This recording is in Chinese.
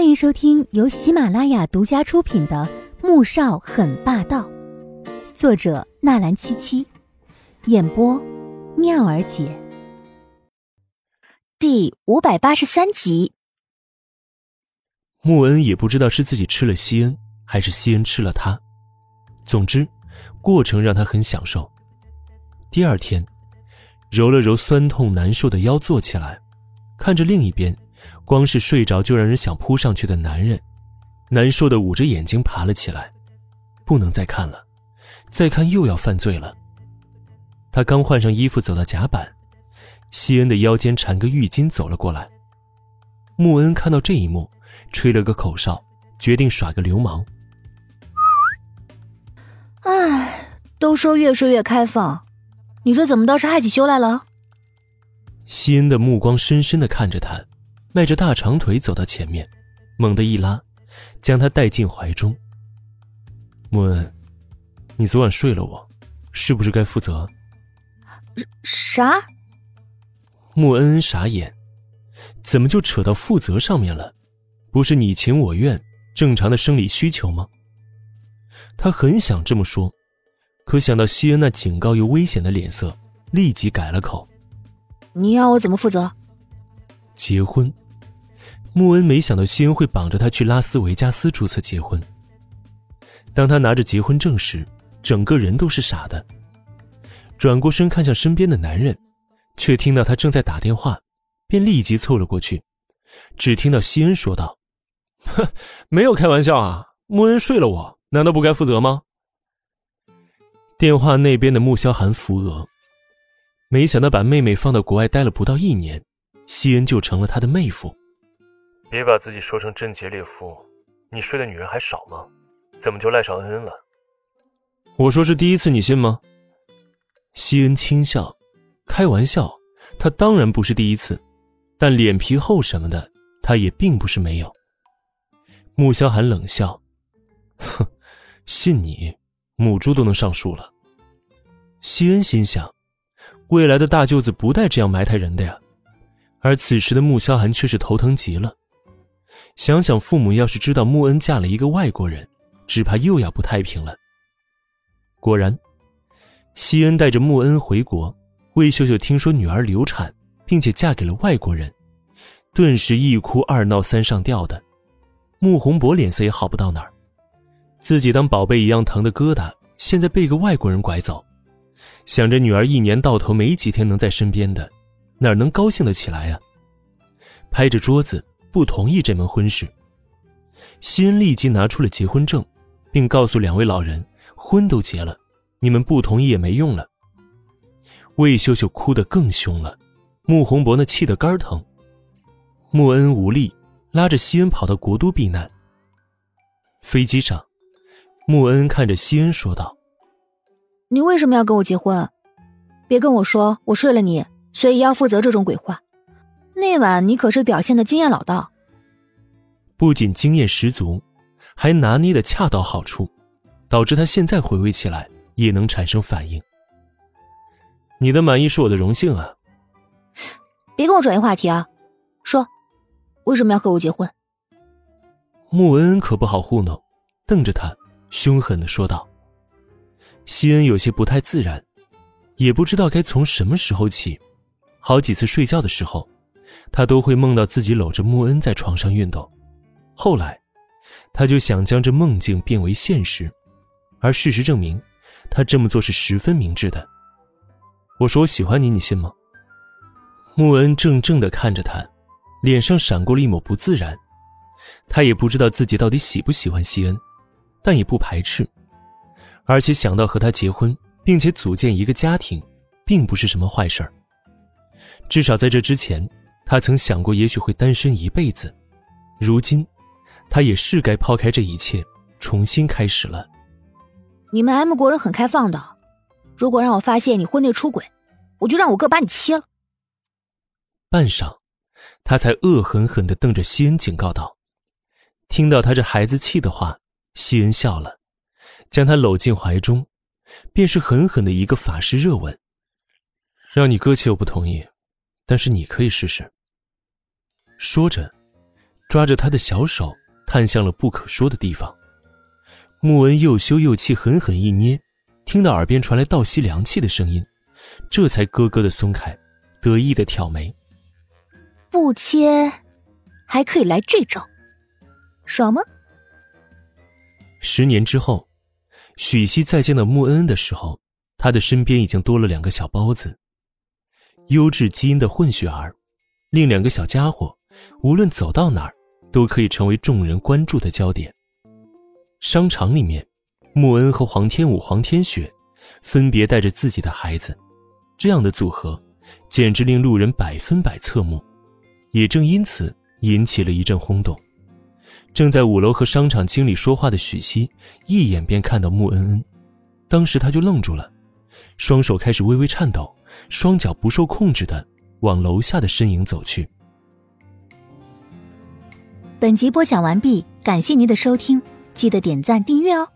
欢迎收听由喜马拉雅独家出品的《穆少很霸道》，作者纳兰七七，演播妙儿姐，第五百八十三集。穆恩也不知道是自己吃了西恩，还是西恩吃了他。总之，过程让他很享受。第二天，揉了揉酸痛难受的腰，坐起来，看着另一边。光是睡着就让人想扑上去的男人，难受的捂着眼睛爬了起来，不能再看了，再看又要犯罪了。他刚换上衣服走到甲板，西恩的腰间缠个浴巾走了过来。穆恩看到这一幕，吹了个口哨，决定耍个流氓。唉，都说越睡越开放，你这怎么倒是害起羞来了？西恩的目光深深的看着他。迈着大长腿走到前面，猛地一拉，将他带进怀中。穆恩，你昨晚睡了我，是不是该负责？啥？穆恩恩傻眼，怎么就扯到负责上面了？不是你情我愿，正常的生理需求吗？他很想这么说，可想到西恩那警告又危险的脸色，立即改了口。你要我怎么负责？结婚。穆恩没想到西恩会绑着他去拉斯维加斯注册结婚。当他拿着结婚证时，整个人都是傻的。转过身看向身边的男人，却听到他正在打电话，便立即凑了过去。只听到西恩说道：“哼，没有开玩笑啊，穆恩睡了我，难道不该负责吗？”电话那边的穆萧寒扶额，没想到把妹妹放到国外待了不到一年，西恩就成了他的妹夫。别把自己说成贞洁烈妇，你睡的女人还少吗？怎么就赖上恩恩了？我说是第一次，你信吗？西恩轻笑，开玩笑，他当然不是第一次，但脸皮厚什么的，他也并不是没有。穆萧寒冷笑，哼，信你，母猪都能上树了。西恩心想，未来的大舅子不带这样埋汰人的呀。而此时的穆萧寒却是头疼极了。想想父母要是知道穆恩嫁了一个外国人，只怕又要不太平了。果然，西恩带着穆恩回国，魏秀秀听说女儿流产，并且嫁给了外国人，顿时一哭二闹三上吊的。穆宏博脸色也好不到哪儿，自己当宝贝一样疼的疙瘩，现在被个外国人拐走，想着女儿一年到头没几天能在身边的，哪能高兴得起来呀？拍着桌子。不同意这门婚事，西恩立即拿出了结婚证，并告诉两位老人：“婚都结了，你们不同意也没用了。”魏秀秀哭得更凶了，穆宏博那气得肝疼。穆恩无力，拉着西恩跑到国都避难。飞机上，穆恩看着西恩说道：“你为什么要跟我结婚？别跟我说我睡了你，所以要负责这种鬼话。”那晚你可是表现的经验老道，不仅经验十足，还拿捏的恰到好处，导致他现在回味起来也能产生反应。你的满意是我的荣幸啊！别跟我转移话题啊，说，为什么要和我结婚？穆恩恩可不好糊弄，瞪着他，凶狠的说道。西恩有些不太自然，也不知道该从什么时候起，好几次睡觉的时候。他都会梦到自己搂着穆恩在床上运动，后来，他就想将这梦境变为现实，而事实证明，他这么做是十分明智的。我说我喜欢你，你信吗？穆恩怔怔的看着他，脸上闪过了一抹不自然。他也不知道自己到底喜不喜欢西恩，但也不排斥，而且想到和他结婚，并且组建一个家庭，并不是什么坏事儿。至少在这之前。他曾想过，也许会单身一辈子。如今，他也是该抛开这一切，重新开始了。你们 M 国人很开放的，如果让我发现你婚内出轨，我就让我哥把你切了。半晌，他才恶狠狠地瞪着西恩，警告道：“听到他这孩子气的话，西恩笑了，将他搂进怀中，便是狠狠的一个法式热吻。让你哥切，我不同意，但是你可以试试。”说着，抓着他的小手，探向了不可说的地方。穆恩又羞又气，狠狠一捏，听到耳边传来倒吸凉气的声音，这才咯咯的松开，得意的挑眉。不切，还可以来这招，爽吗？十年之后，许熙再见到穆恩恩的时候，他的身边已经多了两个小包子，优质基因的混血儿。另两个小家伙，无论走到哪儿，都可以成为众人关注的焦点。商场里面，穆恩和黄天武、黄天雪分别带着自己的孩子，这样的组合，简直令路人百分百侧目。也正因此，引起了一阵轰动。正在五楼和商场经理说话的许熙，一眼便看到穆恩恩，当时他就愣住了，双手开始微微颤抖，双脚不受控制的往楼下的身影走去。本集播讲完毕，感谢您的收听，记得点赞订阅哦。